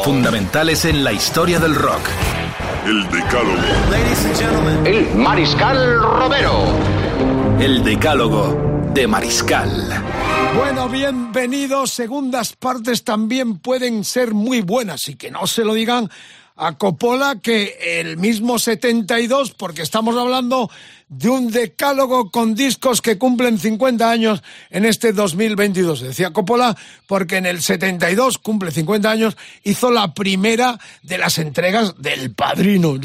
Fundamentales en la historia del rock. El Decálogo. El Mariscal Romero. El decálogo de Mariscal. Bueno, bienvenidos. Segundas partes también pueden ser muy buenas y que no se lo digan a Coppola que el mismo 72, porque estamos hablando de un decálogo con discos que cumplen 50 años en este 2022. Decía Coppola porque en el 72, cumple 50 años, hizo la primera de las entregas del Padrino.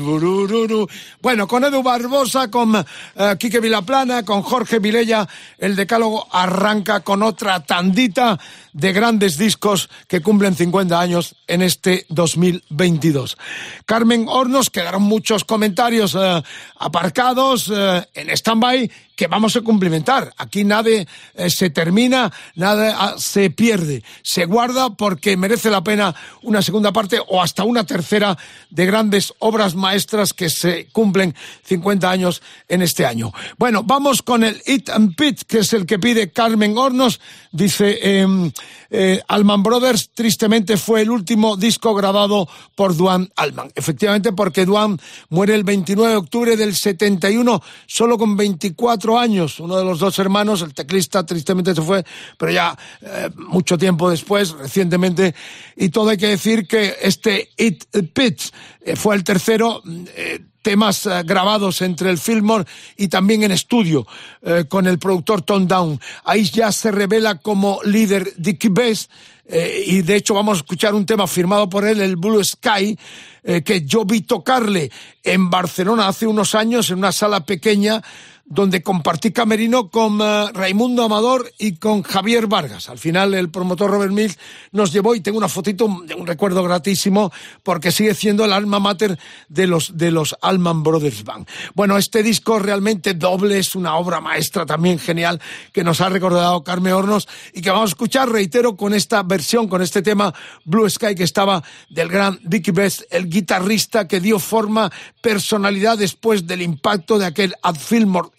Bueno, con Edu Barbosa, con eh, Quique Vilaplana, con Jorge Vilella, el decálogo arranca con otra tandita de grandes discos que cumplen 50 años en este 2022. Carmen Hornos, quedaron muchos comentarios eh, aparcados eh, en stand-by que vamos a cumplimentar. Aquí nada eh, se termina, nada ah, se pierde. Se guarda porque merece la pena una segunda parte o hasta una tercera de grandes obras maestras que se cumplen 50 años en este año. Bueno, vamos con el It and Pit, que es el que pide Carmen Hornos. Dice, em, eh, Alman Brothers tristemente fue el último disco grabado por Duan Alman. Efectivamente, porque Duan muere el 29 de octubre del 71, solo con 24 años. Uno de los dos hermanos, el teclista, tristemente se fue, pero ya eh, mucho tiempo después, recientemente. Y todo hay que decir que este It Pitch eh, fue el tercero. eh, temas eh, grabados entre el Fillmore y también en estudio eh, con el productor Tom Down. Ahí ya se revela como líder Dickie Bass y de hecho vamos a escuchar un tema firmado por él, el Blue Sky, que yo vi tocarle en Barcelona hace unos años en una sala pequeña donde compartí camerino con eh, Raimundo Amador y con Javier Vargas. Al final el promotor Robert Mills nos llevó y tengo una fotito de un recuerdo gratísimo porque sigue siendo el alma mater de los, de los Allman Brothers Band. Bueno, este disco realmente doble es una obra maestra también genial que nos ha recordado Carmen Hornos y que vamos a escuchar, reitero, con esta versión, con este tema Blue Sky que estaba del gran Vicky Best, el guitarrista que dio forma, personalidad después del impacto de aquel At Fillmore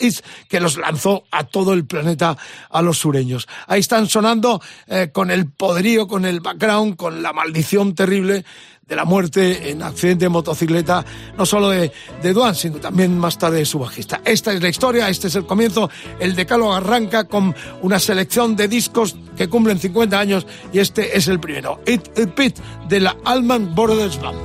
Que los lanzó a todo el planeta a los sureños. Ahí están sonando eh, con el poderío, con el background, con la maldición terrible de la muerte en accidente de motocicleta, no solo de, de Duan, sino también más tarde de su bajista. Esta es la historia, este es el comienzo. El decálogo arranca con una selección de discos que cumplen 50 años y este es el primero. It, It Pit de la Allman Brothers Band.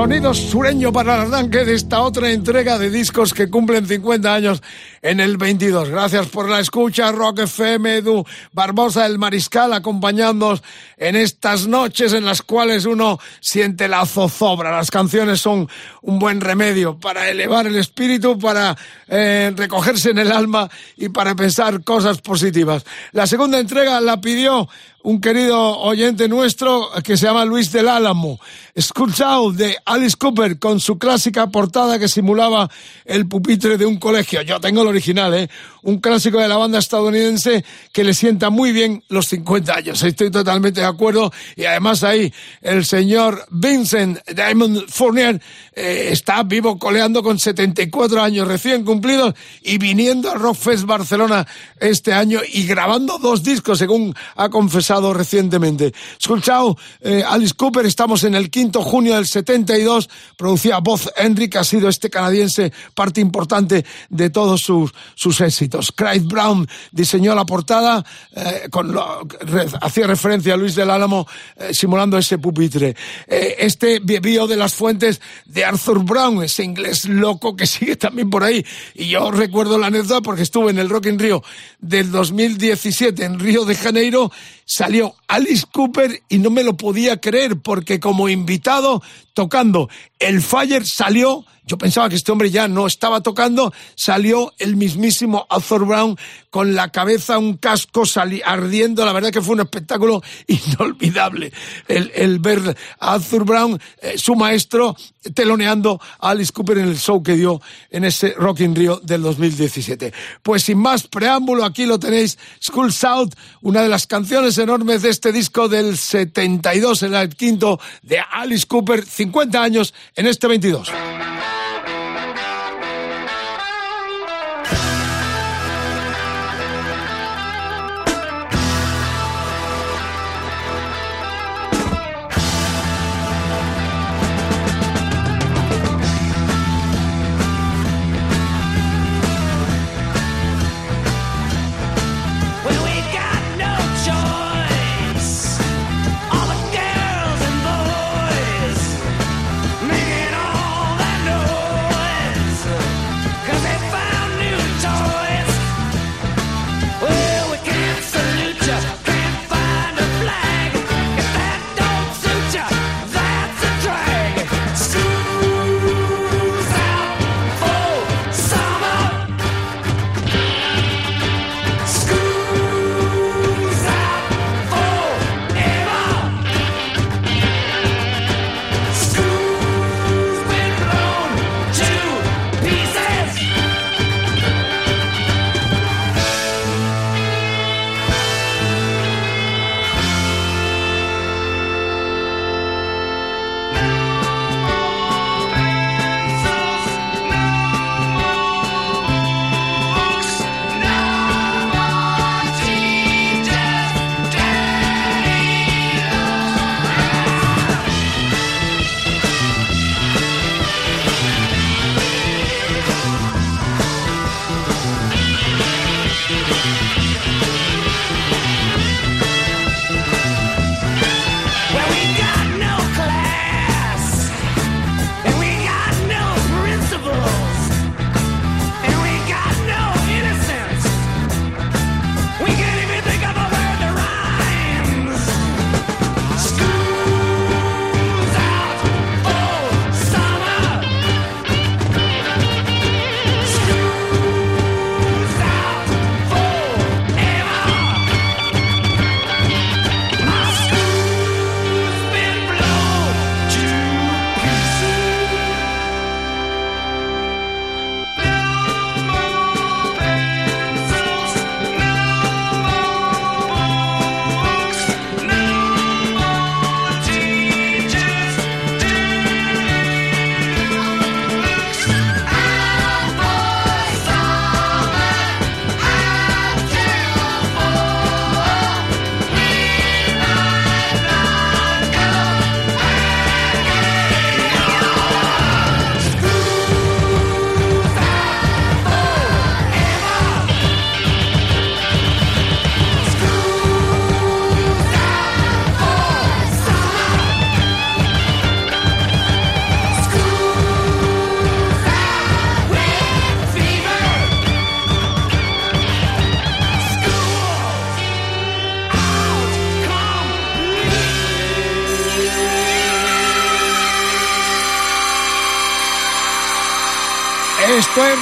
Sonido sureño para el arranque de esta otra entrega de discos que cumplen 50 años en el 22. Gracias por la escucha, Rock FM, Edu Barbosa del Mariscal, acompañándonos en estas noches en las cuales uno siente la zozobra. Las canciones son un buen remedio para elevar el espíritu, para eh, recogerse en el alma y para pensar cosas positivas. La segunda entrega la pidió un querido oyente nuestro que se llama Luis del Álamo. Escuchado de Alice Cooper con su clásica portada que simulaba el pupitre de un colegio. Yo tengo el original, ¿eh? Un clásico de la banda estadounidense que le sienta muy bien los 50 años. Estoy totalmente de acuerdo. Y además ahí el señor Vincent Diamond Fournier eh, está vivo coleando con 74 años recién cumplidos y viniendo a Rockfest Barcelona este año y grabando dos discos según ha confesado recientemente. Escuchado eh, Alice Cooper, estamos en el quinto junio del 72, producía Voz Henry, ha sido este canadiense parte importante de todos sus, sus éxitos. Craig Brown diseñó la portada, eh, con lo- re- hacía referencia a Luis del Álamo eh, simulando ese pupitre. Eh, este bebió de las fuentes de Arthur Brown, ese inglés loco que sigue también por ahí. Y yo recuerdo la anécdota porque estuve en el Rock in Rio del 2017 en Río de Janeiro, salió Alice Cooper y no me lo podía creer porque como invitado invitado tocando. El Fire salió, yo pensaba que este hombre ya no estaba tocando, salió el mismísimo Arthur Brown con la cabeza, un casco ardiendo, la verdad que fue un espectáculo inolvidable. El, ver a Arthur Brown, eh, su maestro, teloneando a Alice Cooper en el show que dio en ese Rock in Rio del 2017. Pues sin más preámbulo, aquí lo tenéis, School South, una de las canciones enormes de este disco del 72, el quinto de Alice Cooper, 50 años en este 22.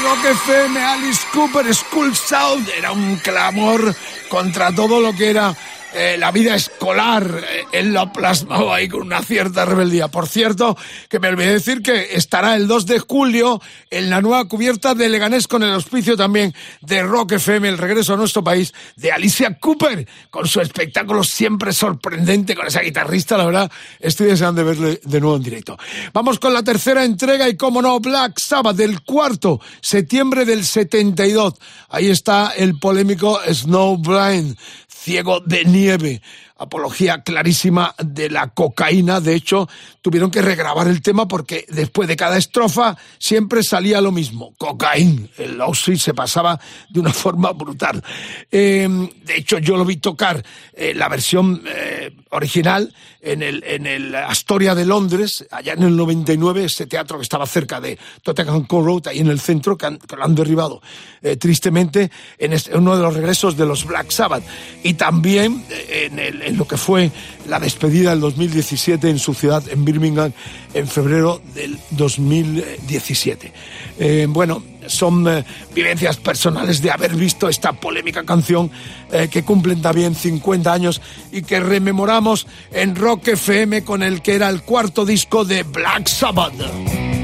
Rock FM, Alice Cooper, School Sound. Era un clamor contra todo lo que era eh, la vida escolar, eh, él lo plasmaba ahí con una cierta rebeldía. Por cierto, que me olvidé decir que estará el 2 de julio en la nueva cubierta de Leganés con el auspicio también de Rock FM, el regreso a nuestro país de Alicia Cooper, con su espectáculo siempre sorprendente con esa guitarrista, la verdad, estoy deseando de verle de nuevo en directo. Vamos con la tercera entrega y como no, Black Sabbath del cuarto, septiembre del 72. Ahí está el polémico Snowblind ciego de nieve apología clarísima de la cocaína. De hecho, tuvieron que regrabar el tema porque después de cada estrofa siempre salía lo mismo, cocaína. El Ozzy se pasaba de una forma brutal. Em, de hecho, yo lo vi tocar eh, la versión eh, original en el, en el Astoria de Londres, allá en el 99, ese teatro que estaba cerca de Tottenham Court Road, ahí en el centro, que, lo han derribado eh, tristemente en, en uno de los regresos de los Black Sabbath. Y también en el en lo que fue la despedida del 2017 en su ciudad, en Birmingham, en febrero del 2017. Eh, bueno, son eh, vivencias personales de haber visto esta polémica canción eh, que cumplen también 50 años y que rememoramos en Rock FM con el que era el cuarto disco de Black Sabbath.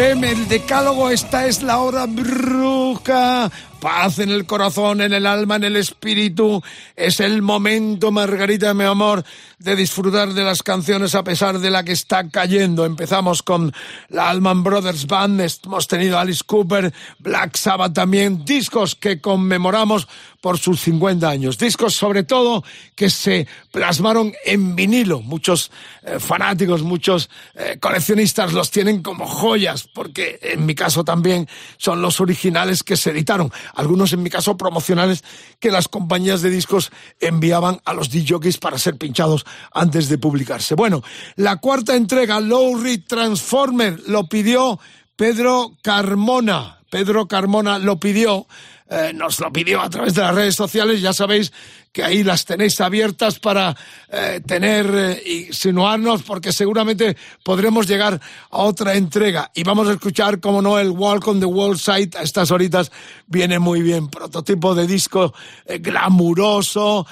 El decálogo, esta es la hora bruja. Paz en el corazón, en el alma, en el espíritu. Es el momento, Margarita, mi amor, de disfrutar de las canciones a pesar de la que está cayendo. Empezamos con la Allman Brothers Band, hemos tenido Alice Cooper, Black Sabbath también, discos que conmemoramos por sus 50 años. Discos sobre todo que se plasmaron en vinilo. Muchos eh, fanáticos, muchos eh, coleccionistas los tienen como joyas, porque en mi caso también son los originales que se editaron. Algunos en mi caso promocionales que las compañías de discos enviaban a los DJs para ser pinchados antes de publicarse. Bueno, la cuarta entrega, Lowry Transformer, lo pidió Pedro Carmona. Pedro Carmona lo pidió eh, nos lo pidió a través de las redes sociales. Ya sabéis que ahí las tenéis abiertas para eh, tener eh, insinuarnos, porque seguramente podremos llegar a otra entrega. Y vamos a escuchar, como no, el Walk on the Wall Side a estas horitas viene muy bien. Prototipo de disco glamuroso.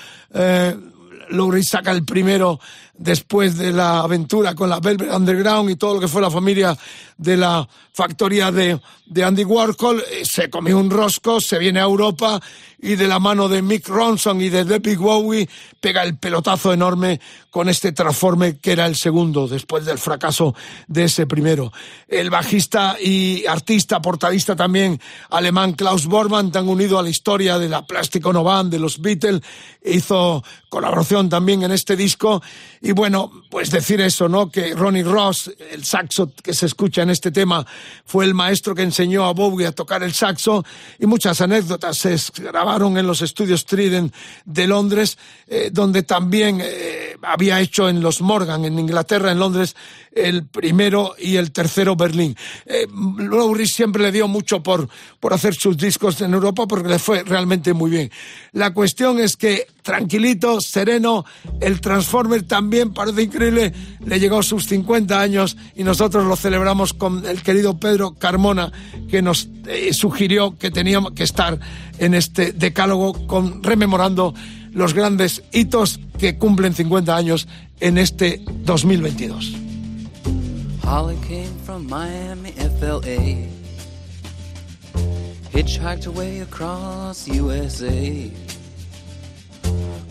Lowry saca el primero después de la aventura con la Velvet Underground y todo lo que fue la familia de la factoría de, de Andy Warhol, eh, se comió un rosco, se viene a Europa y de la mano de Mick Ronson y de David Bowie pega el pelotazo enorme con este transforme que era el segundo después del fracaso de ese primero. El bajista y artista, portadista también alemán Klaus Bormann, tan unido a la historia de la Plástico Novan, de los Beatles, hizo colaboración también en este disco y bueno, pues decir eso, ¿no? Que Ronnie Ross, el saxo que se escucha en este tema, fue el maestro que enseñó a Bowie a tocar el saxo y muchas anécdotas se grabaron en los estudios Trident de Londres, eh, donde también eh, había hecho en los Morgan, en Inglaterra, en Londres, el primero y el tercero Berlín. Eh, Lowry siempre le dio mucho por, por hacer sus discos en Europa porque le fue realmente muy bien. La cuestión es que tranquilito, sereno, el Transformer también parece increíble, le llegó sus 50 años y nosotros lo celebramos con el querido Pedro Carmona que nos eh, sugirió que teníamos que estar en este decálogo con, rememorando los grandes hitos que cumplen 50 años en este 2022. Holly came from Miami, FLA. Hitchhiked away across USA.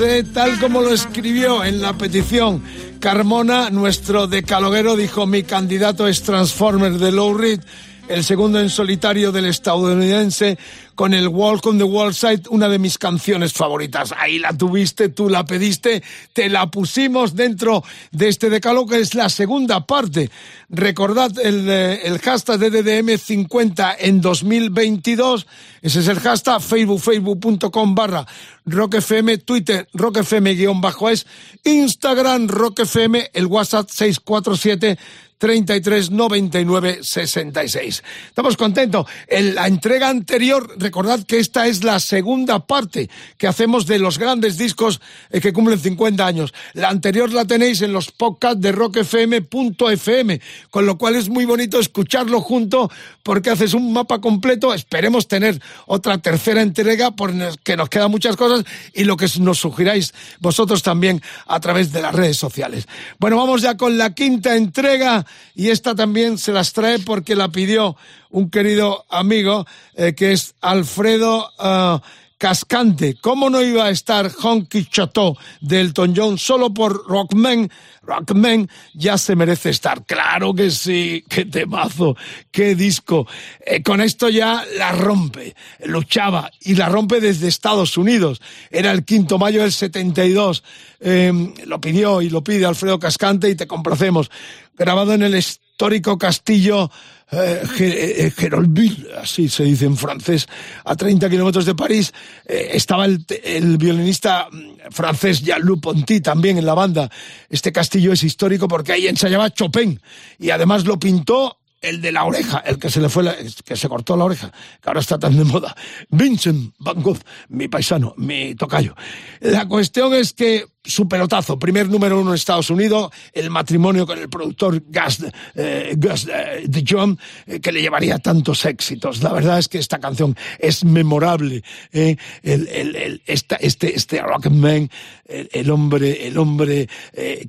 ¿eh? Tal como lo escribió en la petición Carmona, nuestro decaloguero dijo: Mi candidato es Transformer de Low Reed, el segundo en solitario del estadounidense, con el Walk on the Wall Side, una de mis canciones favoritas. Ahí la tuviste, tú la pediste, te la pusimos dentro de este decalogo, que es la segunda parte. Recordad el, eh, el hashtag de DDM50 en 2022. Ese es el hashtag Facebook, facebook.com barra rockfm, Twitter rockfm guion bajo es, Instagram rockfm, el WhatsApp 647 33 99 66. Estamos contentos. En la entrega anterior, recordad que esta es la segunda parte que hacemos de los grandes discos eh, que cumplen 50 años. La anterior la tenéis en los podcasts de rockfm.fm, con lo cual es muy bonito escucharlo junto porque haces un mapa completo. Esperemos tener otra tercera entrega porque nos quedan muchas cosas y lo que nos sugiráis vosotros también a través de las redes sociales. Bueno, vamos ya con la quinta entrega y esta también se las trae porque la pidió un querido amigo eh, que es Alfredo uh, Cascante. ¿Cómo no iba a estar Honky Chateau de Elton John solo por Rockman? Rockman ya se merece estar. Claro que sí, qué temazo, qué disco. Eh, con esto ya la rompe, luchaba y la rompe desde Estados Unidos. Era el quinto mayo del 72. Eh, lo pidió y lo pide Alfredo Cascante y te complacemos. Grabado en el histórico castillo eh, Geroldville, así se dice en francés, a 30 kilómetros de París, eh, estaba el, el, violinista mm, francés Jean-Luc Ponty también en la banda. Este castillo es histórico porque ahí ensayaba Chopin y además lo pintó el de la oreja, el que se le fue, la, que se cortó la oreja, que ahora está tan de moda. Vincent Van Gogh, mi paisano, mi tocayo. La cuestión es que su pelotazo, primer número uno en Estados Unidos, el matrimonio con el productor Gus, eh, Gus eh, de John, eh, que le llevaría tantos éxitos. La verdad es que esta canción es memorable. El, el, el, esta, este, este Rockman, el, hombre, el hombre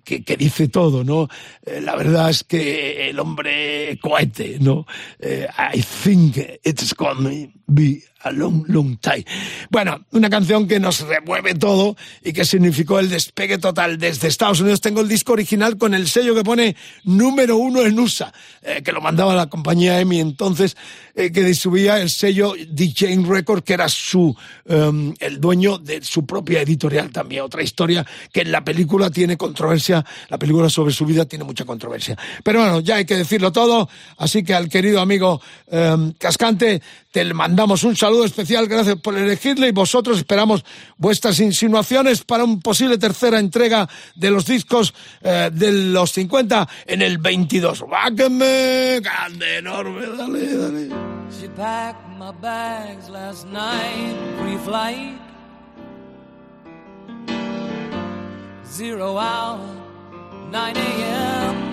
que, que, dice todo, ¿no? La verdad es que el hombre cohete, ¿no? I think it's gonna be a long, long time. Bueno, una canción que nos remueve todo y que significó el despegue total desde Estados Unidos. Tengo el disco original con el sello que pone número uno en USA, eh, que lo mandaba la compañía EMI entonces, eh, que distribuía el sello DJ Record, que era su, um, el dueño de su propia editorial también. Otra historia que en la película tiene controversia, la película sobre su vida tiene mucha controversia. Pero bueno, ya hay que decirlo todo, así que al querido amigo um, Cascante, te mandamos un saludo especial, gracias por elegirle y vosotros esperamos vuestras insinuaciones para un posible tercera entrega de los discos eh, de los 50 en el 22. ¡Báquenme! ¡Grande, enorme! Dale, dale. She packed my bags last night, pre-flight. Zero hour, 9 a.m.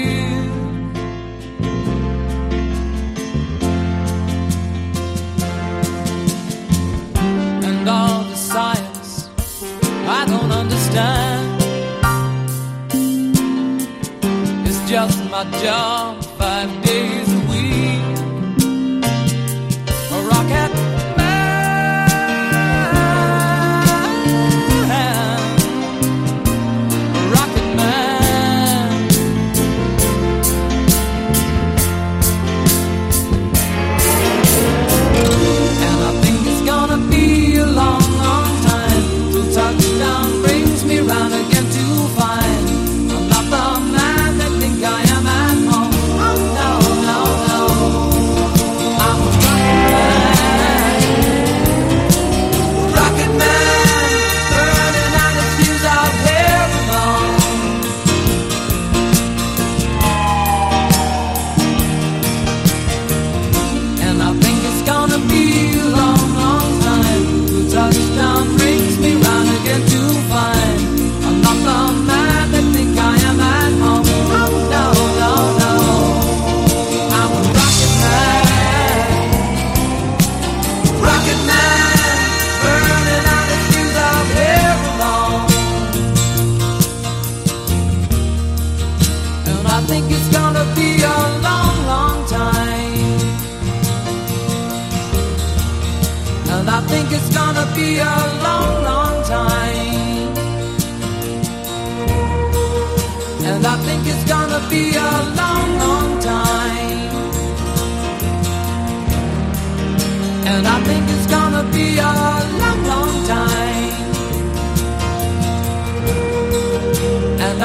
job five days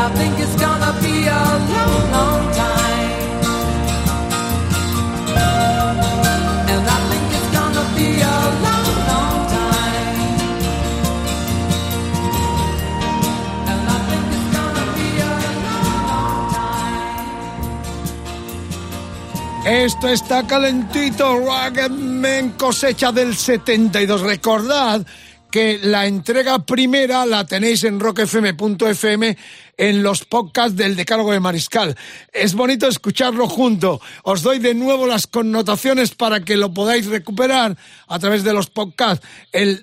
I think it's gonna be a long, long time. And I think it's gonna be a long, long time. And I think it's gonna be a long, long time. Esto está calentito, Rocketman cosecha del 72. Recordad que la entrega primera la tenéis en rockfm.fm en los podcasts del Decálogo de Mariscal. Es bonito escucharlo junto. Os doy de nuevo las connotaciones para que lo podáis recuperar a través de los podcasts. El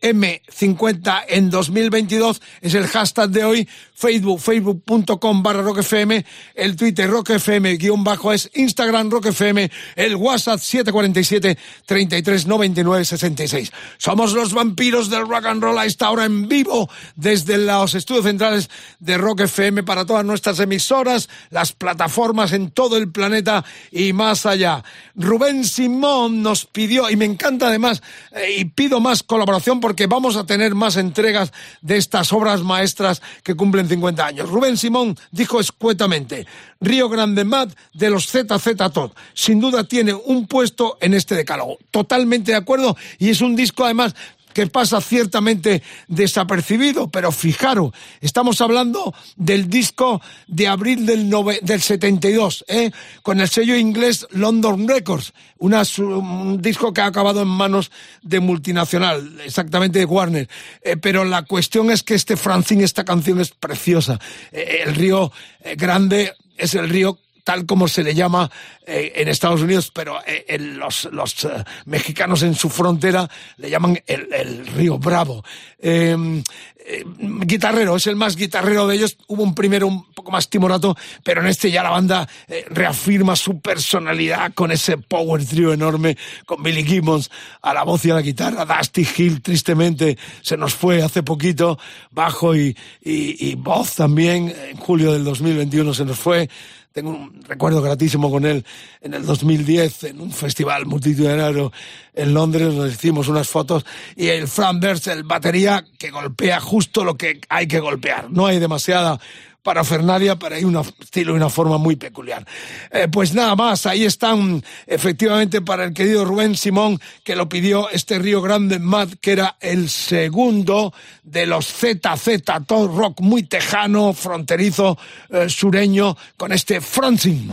DDM50 en 2022 es el hashtag de hoy. Facebook, facebook.com barra rockfm, el Twitter rockfm guion bajo es Instagram rockfm, el WhatsApp 747 33 99 66. Somos los vampiros del rock and roll a esta hora en vivo desde los estudios centrales de Rock FM para todas nuestras emisoras, las plataformas en todo el planeta y más allá. Rubén Simón nos pidió, y me encanta además, eh, y pido más colaboración porque vamos a tener más entregas de estas obras maestras que cumplen 50 años. Rubén Simón dijo escuetamente, Río Grande Mad de los ZZ Top. Sin duda tiene un puesto en este decálogo. Totalmente de acuerdo y es un disco además que pasa ciertamente desapercibido, pero fijaros, estamos hablando del disco de abril del, del 72, ¿eh? con el sello inglés London Records, un disco que ha acabado en manos de multinacional, exactamente de Warner. Eh, pero la cuestión es que este Francine, esta canción es preciosa. Eh, el río Grande es el río tal como se le llama eh, en Estados Unidos, pero eh, los, eh, mexicanos en su frontera le llaman el, río Bravo. Em, guitarrero, es el más guitarrero de ellos. Hubo un primero un poco más timorato, pero en este ya la banda reafirma su personalidad con ese power trio enorme, con Billy Gibbons a la voz y a la guitarra. Dusty Hill, tristemente, se nos fue hace poquito, bajo y, y voz también, en julio del 2021 se nos fue. Tengo un recuerdo gratísimo con él en el 2010 en un festival multitudinario en Londres. Nos hicimos unas fotos y el Fran el batería, que golpea justo lo que hay que golpear. No hay demasiada para Fernadia, pero hay un estilo y una forma muy peculiar. Eh, pues nada más, ahí están efectivamente para el querido Rubén Simón, que lo pidió este Río Grande Mad, que era el segundo de los ZZ, todo rock muy tejano, fronterizo, eh, sureño, con este Fronting.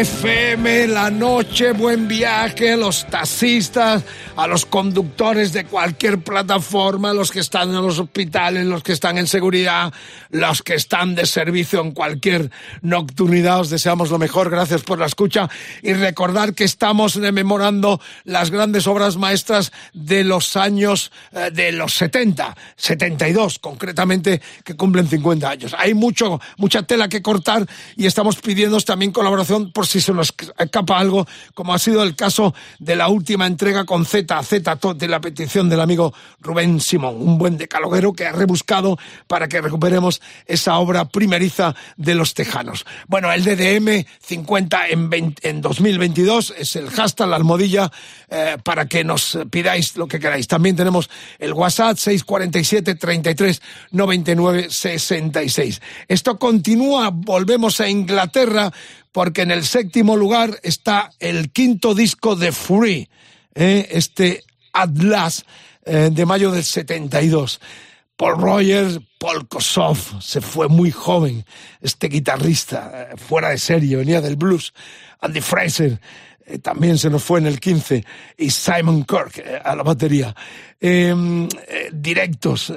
FM, la noche, buen viaje, los taxistas, a los conductores de cualquier plataforma, los que están en los hospitales, los que están en seguridad, los que están de servicio en cualquier nocturnidad. Os deseamos lo mejor, gracias por la escucha y recordar que estamos rememorando las grandes obras maestras de los años eh, de los 70, 72 concretamente, que cumplen 50 años. Hay mucho, mucha tela que cortar y estamos pidiendo también colaboración por si se nos escapa algo, como ha sido el caso de la última entrega con Z, Z de la petición del amigo Rubén Simón, un buen decaloguero que ha rebuscado para que recuperemos esa obra primeriza de los tejanos. Bueno, el DDM 50 en, en 2022 es el hashtag, la almohadilla, eh, para que nos pidáis lo que queráis. También tenemos el WhatsApp 647 33 99 66. Esto continúa, volvemos a Inglaterra porque en el séptimo lugar está el quinto disco de Free, ¿eh? este Atlas eh, de mayo del 72. Paul Rogers, Paul Kossoff, se fue muy joven, este guitarrista, eh, fuera de serie, venía del blues. Andy Fraser, eh, también se nos fue en el 15, y Simon Kirk eh, a la batería. Em, eh, directos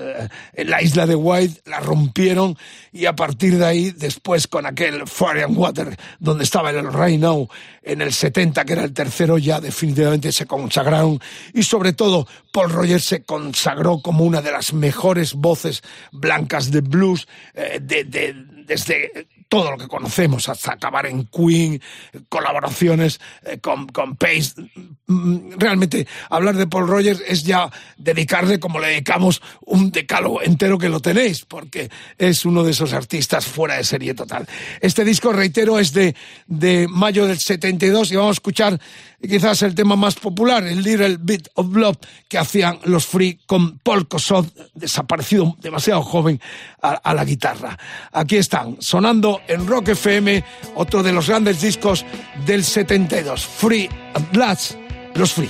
en la isla de White la rompieron y a partir de ahí, después con aquel Fire and Water, donde estaba el Right Now en el 70, que era el tercero, ya definitivamente se consagraron y sobre todo Paul Rogers se consagró como una de las mejores voces blancas de blues de, de, desde todo lo que conocemos, hasta acabar en Queen, colaboraciones eh, con, con Pace. Mm, realmente, hablar de Paul Rogers es ya dedicarle, como le dedicamos, un decálogo entero que lo tenéis, porque es uno de esos artistas fuera de serie total. Este disco, reitero, es de, de mayo del 72 y vamos a escuchar quizás el tema más popular, el Little Bit of Love, que hacían los Free con Paul Kossoff, desaparecido demasiado joven, a, la guitarra. Aquí están, sonando en Rock FM, otro de los grandes discos del 72, Free at Last, los Free.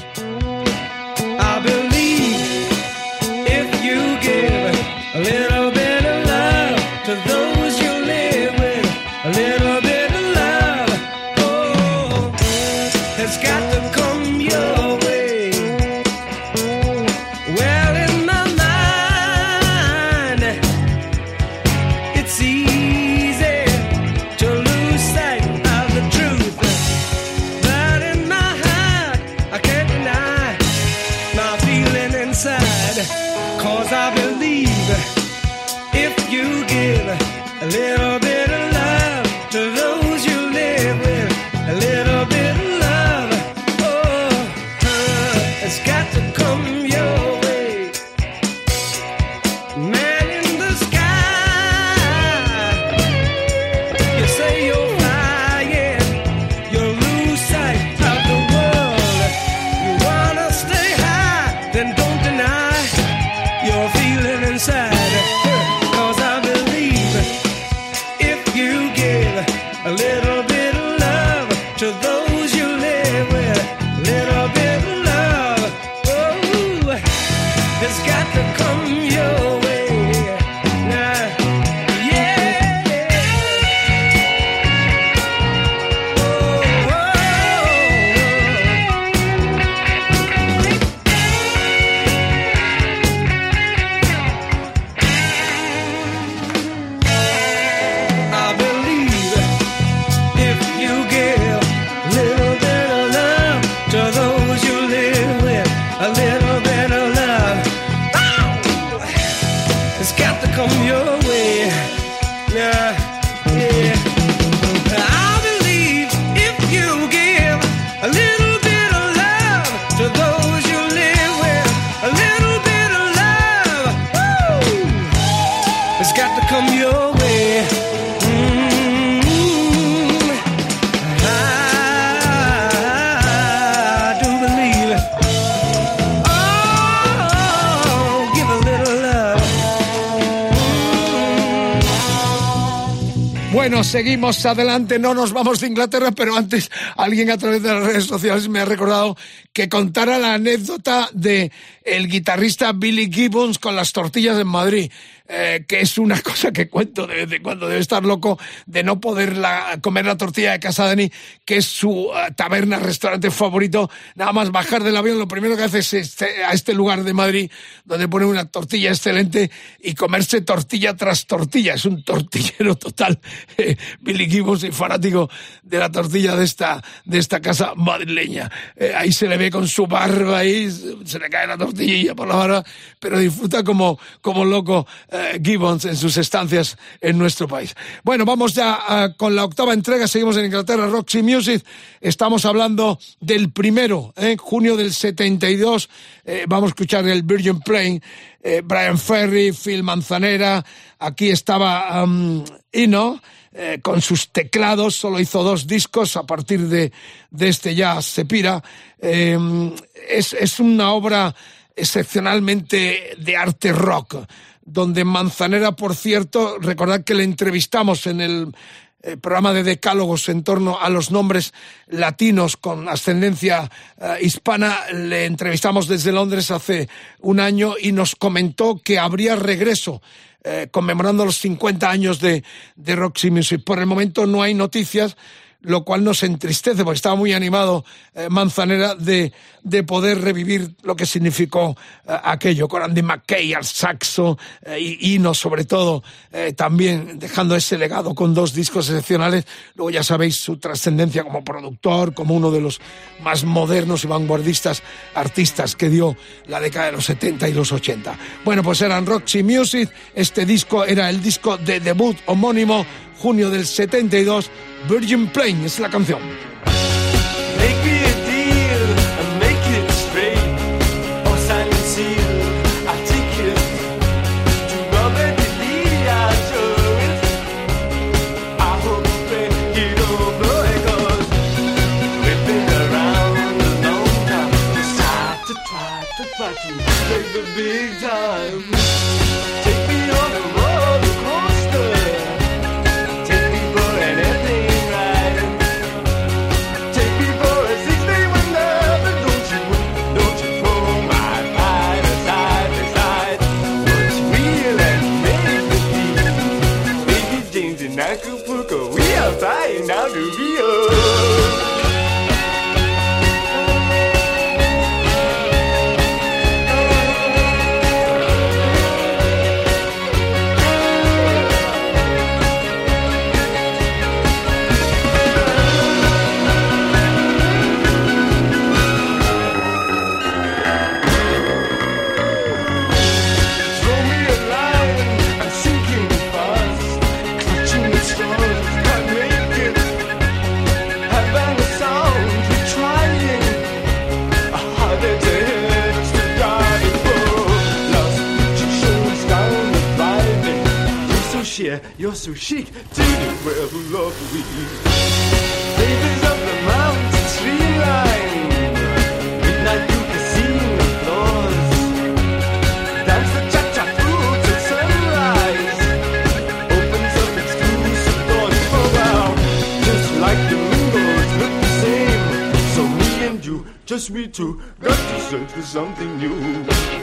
Seguimos adelante, no nos vamos de Inglaterra, pero antes alguien a través de las redes sociales me ha recordado que contara la anécdota de el guitarrista Billy Gibbons con las tortillas en Madrid. Eh, que es una cosa que cuento de vez cuando, debe estar loco de no poder comer la tortilla de Casa Dani, que es su eh, taberna, restaurante favorito, nada más bajar del avión, lo primero que hace es este, a este lugar de Madrid, donde pone una tortilla excelente y comerse tortilla tras tortilla, es un tortillero total, Billy Gibbons y fanático de la tortilla de esta, de esta casa madrileña. ahí se le ve con su barba ahí, se le cae la tortilla por la barba, pero disfruta como, como loco. Eh, Gibbons en sus estancias en nuestro país. Bueno, vamos ya eh, con la octava entrega, seguimos en Inglaterra, Roxy Music, estamos hablando del primero, en eh, junio del 72, vamos a escuchar el Virgin Plane, Brian Ferry, Phil Manzanera, aquí estaba um, Ino, con sus teclados, solo hizo dos discos, a partir de, de este ya se pira. es, es una obra excepcionalmente de arte rock, donde Manzanera, por cierto, recordad que le entrevistamos en el eh, programa de decálogos en torno a los nombres latinos con ascendencia eh, hispana, le entrevistamos desde Londres hace un año y nos comentó que habría regreso eh, conmemorando los 50 años de, de Roxy Music. Por el momento no hay noticias, lo cual nos entristece, porque estaba muy animado eh, Manzanera de, de, poder revivir lo que significó eh, aquello, con Andy McKay al saxo eh, y Ino sobre todo, también dejando ese legado con dos discos excepcionales. Luego ya sabéis su trascendencia como productor, como uno de los más modernos y vanguardistas artistas que dio la década de los 70 y los 80. Bueno, pues eran Roxy Music, este disco era el disco de debut homónimo junio del 72, Virgin Plane es la canción. You're so chic, didn't wear lovely. Babies up the mountain tree line, midnight through casino floors. Dance the cha-cha through till sunrise. Opens up exclusive doors for wow. Just like the mingles look the same. So me and you, just we two, got to search for something new.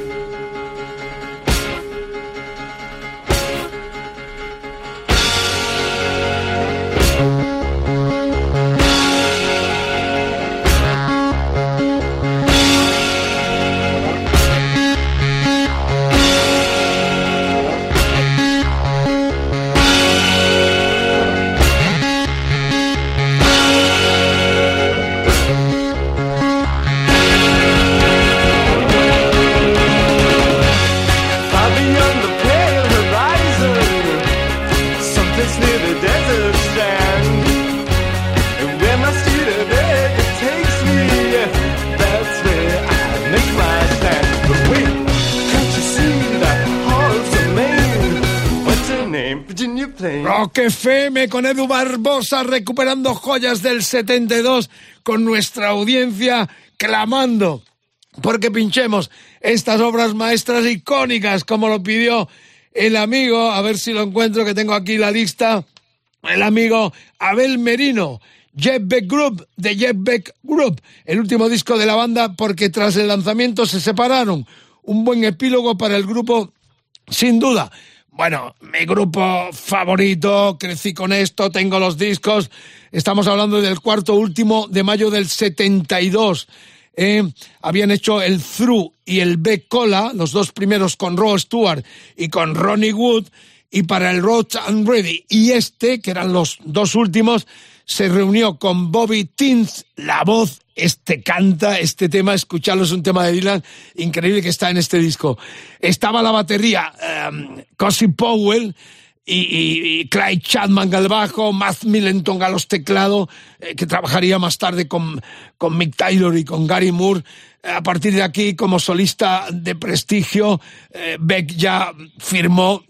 Con Edu Barbosa recuperando joyas del 72 con nuestra audiencia clamando porque pinchemos estas obras maestras icónicas como lo pidió el amigo, a ver si lo encuentro que tengo aquí la lista, el amigo Abel Merino. Jeff Beck Group de Jeff Beck Group, el último disco de la banda porque tras el lanzamiento se separaron. Un buen epílogo para el grupo, sin duda. Bueno, mi grupo favorito, crecí con esto, tengo los discos. Estamos hablando del cuarto último de mayo del 72. Eh, habían hecho el Through y el B Cola, los dos primeros con Rod Stewart y con Ronnie Wood, y para el Road and Ready y este, que eran los dos últimos, se reunió con Bobby Tins, la voz, este canta, este tema, escucharlo es un tema de Dylan increíble que está en este disco. Estaba la batería, um, Powell, y, y, Clyde Chapman al bajo, Matt Millenton a los teclados, eh, que trabajaría más tarde con, con Mick Taylor y con Gary Moore. A partir de aquí, como solista de prestigio, eh, Beck ya firmó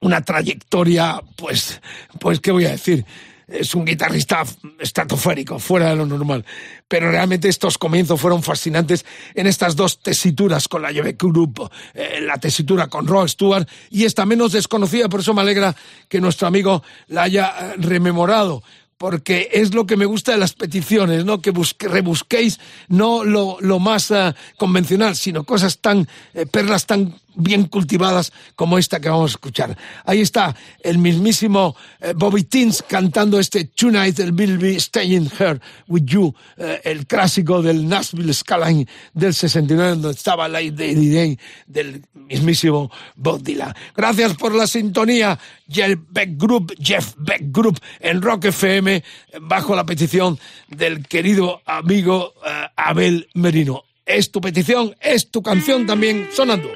una trayectoria, pues, pues, ¿qué voy a decir? Es un guitarrista estratosférico, fuera de lo normal. Pero realmente estos comienzos fueron fascinantes en estas dos tesituras con la Lleve Group, eh, la tesitura con Rod Stewart y esta menos desconocida, por eso me alegra que nuestro amigo la haya eh, rememorado porque es lo que me gusta de las peticiones, ¿no? Que rebusquéis no lo, lo más uh, convencional, sino cosas tan, perlas tan bien cultivadas como esta que vamos a escuchar. Ahí está el mismísimo eh, Bobby Tins cantando este Tonight el Will Be Staying Here With You, eh, el clásico del Nashville Skyline del 69, donde estaba la Day del mismísimo Bob Dylan. Gracias por la sintonía, Jeff Beck Group, Jeff Beck Group en Rock FM, bajo la petición del querido amigo uh, Abel Merino. Es tu petición, es tu canción también sonando.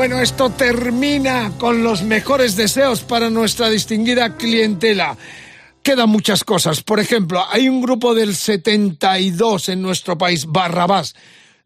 Bueno, esto termina con los mejores deseos para nuestra distinguida clientela. Quedan muchas cosas. Por ejemplo, hay un grupo del 72 en nuestro país, Barrabás,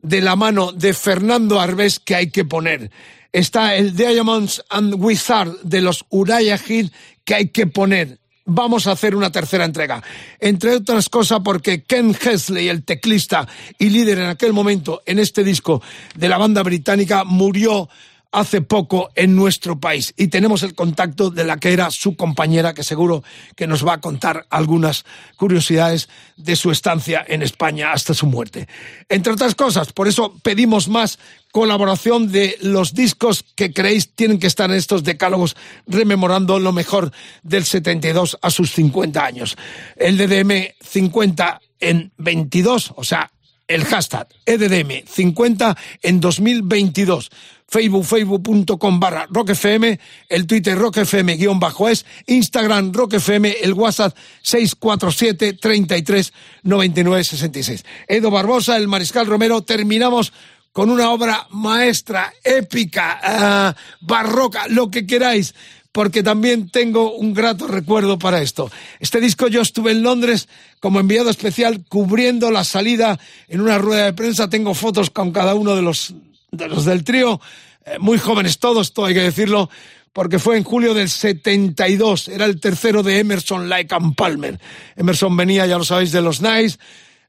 de la mano de Fernando Arbés, que hay que poner. Está el Diamonds and Wizard de los Uriah Heep, que hay que poner. Vamos a hacer una tercera entrega. Entre otras cosas porque Ken Hesley, el teclista y líder en aquel momento en este disco de la banda británica, murió hace poco en nuestro país y tenemos el contacto de la que era su compañera que seguro que nos va a contar algunas curiosidades de su estancia en España hasta su muerte. Entre otras cosas, por eso pedimos más colaboración de los discos que creéis tienen que estar en estos decálogos rememorando lo mejor del 72 a sus 50 años. El DDM 50 en 22, o sea, el hashtag EDDM 50 en 2022. Facebook, facebook.com barra rockfm, el Twitter rockfm guion bajo es, Instagram rockfm, el WhatsApp 647 33 99 66. Edo Barbosa, el Mariscal Romero, terminamos con una obra maestra, épica, ah, barroca, lo que queráis porque también tengo un grato recuerdo para esto. Este disco yo estuve en Londres como enviado especial cubriendo la salida en una rueda de prensa. Tengo fotos con cada uno de los, de los del trío, eh, muy jóvenes todos, todo hay que decirlo, porque fue en julio del 72, era el tercero de Emerson, Lake and Palmer. Emerson venía, ya lo sabéis, de los Nice,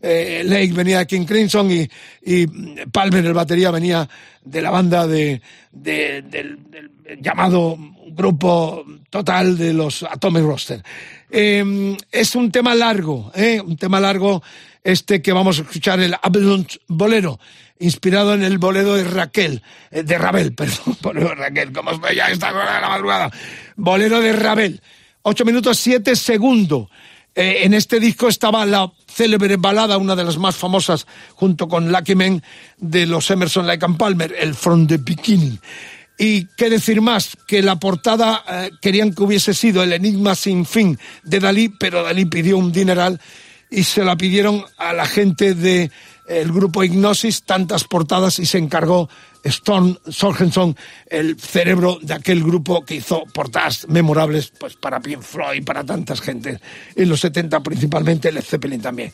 eh, Lake venía de King Crimson y, y Palmer, el batería, venía de la banda de, de- del, llamado grupo total de los Atomic Roster. Eh, es un tema largo, ¿eh? un tema largo este que vamos a escuchar, el Avalanche Bolero, inspirado en el bolero de Raquel, eh, de Rabel, perdón, bolero de Raquel, como os veía a esta de la madrugada, bolero de Rabel, 8 minutos 7 segundos. Eh, en este disco estaba la célebre balada, una de las más famosas, junto con Lucky Men, de los Emerson, Lake and Palmer, el From the Bikini. Y qué decir más, que la portada eh, querían que hubiese sido el enigma sin fin de Dalí, pero Dalí pidió un dineral y se la pidieron a la gente del grupo Ignosis, tantas portadas, y se encargó Stone Sorgenson, el cerebro de aquel grupo que hizo portadas memorables pues para Pink Floyd, para tantas gentes, en los 70 principalmente, Led Zeppelin también.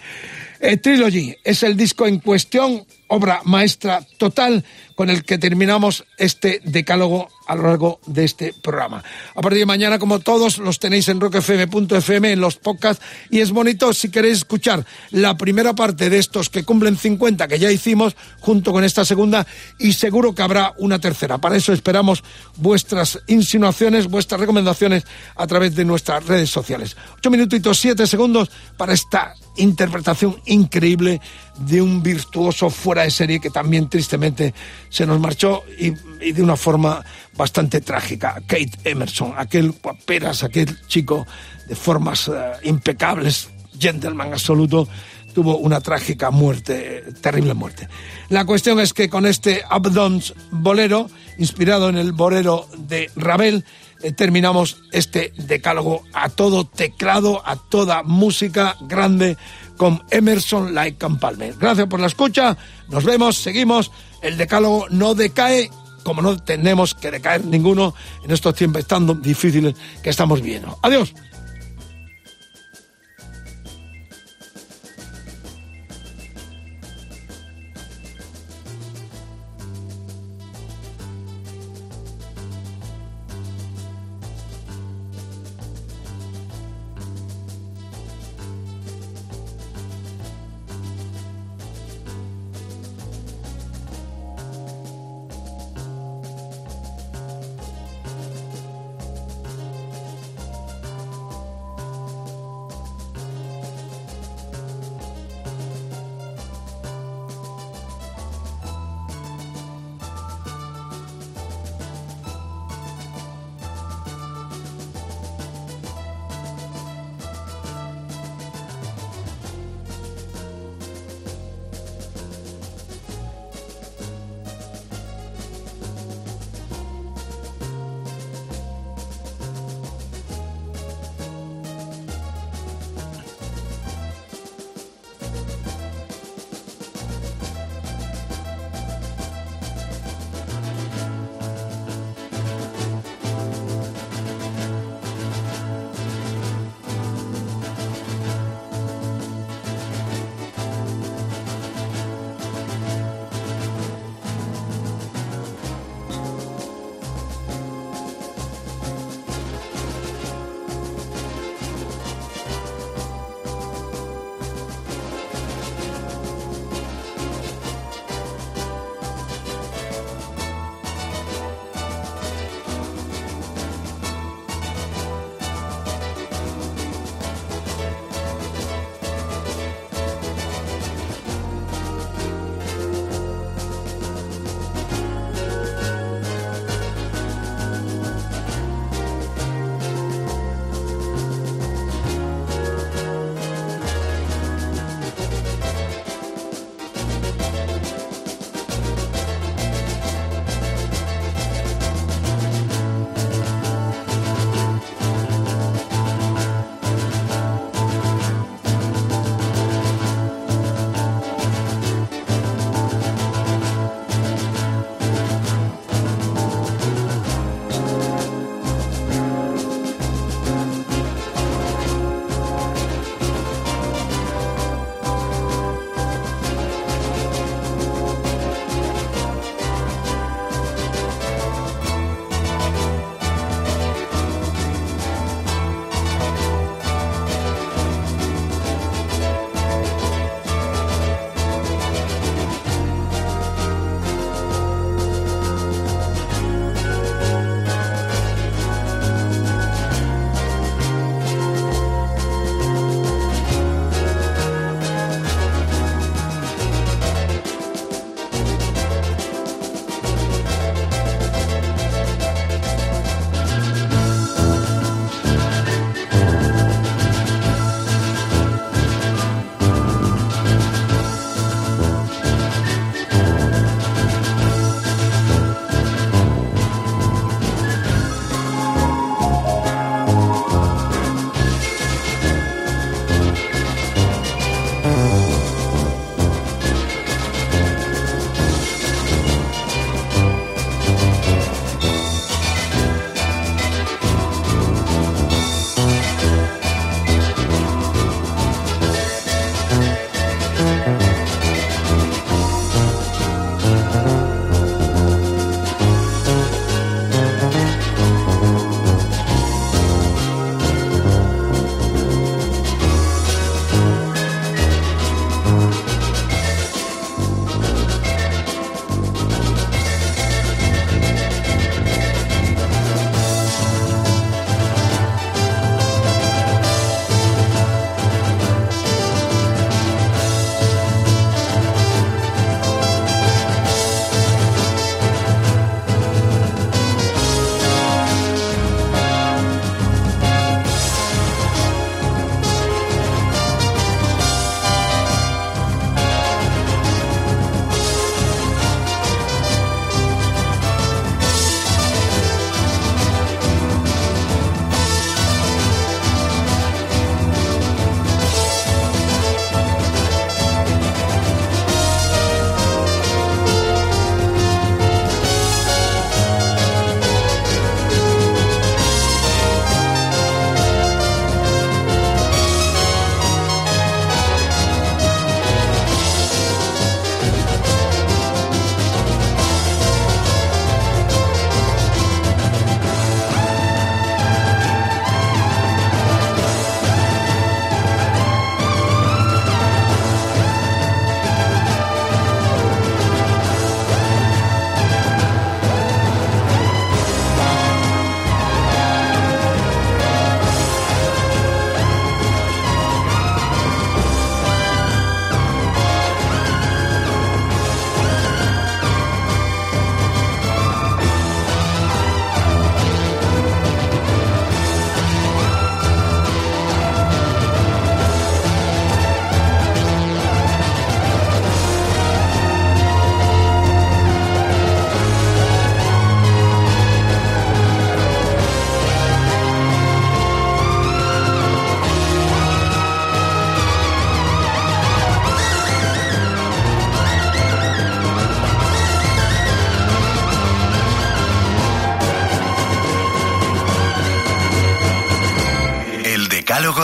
Eh, Trilogy es el disco en cuestión, obra maestra total con el que terminamos este decálogo a lo largo de este programa. A partir de mañana, como todos, los tenéis en rockfm.fm, en los podcasts, y es bonito si queréis escuchar la primera parte de estos que cumplen 50, que ya hicimos, junto con esta segunda, y seguro que habrá una tercera. Para eso esperamos vuestras insinuaciones, vuestras recomendaciones a través de nuestras redes sociales. Ocho minutitos, siete segundos para esta interpretación increíble de un virtuoso fuera de serie que también tristemente se nos marchó y, de una forma bastante trágica. Kate Emerson, aquel guaperas, aquel chico de formas eh, impecables, gentleman absoluto, tuvo una trágica muerte, terrible muerte. La cuestión es que con este Abdons bolero, inspirado en el bolero de Ravel, eh, terminamos este decálogo a todo teclado, a toda música grande con Emerson and Palmer. Gracias por la escucha, nos vemos, seguimos, el decálogo no decae, como no tenemos que decaer ninguno en estos tiempos tan difíciles que estamos viendo. Adiós.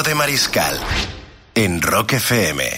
De Mariscal en Rock FM.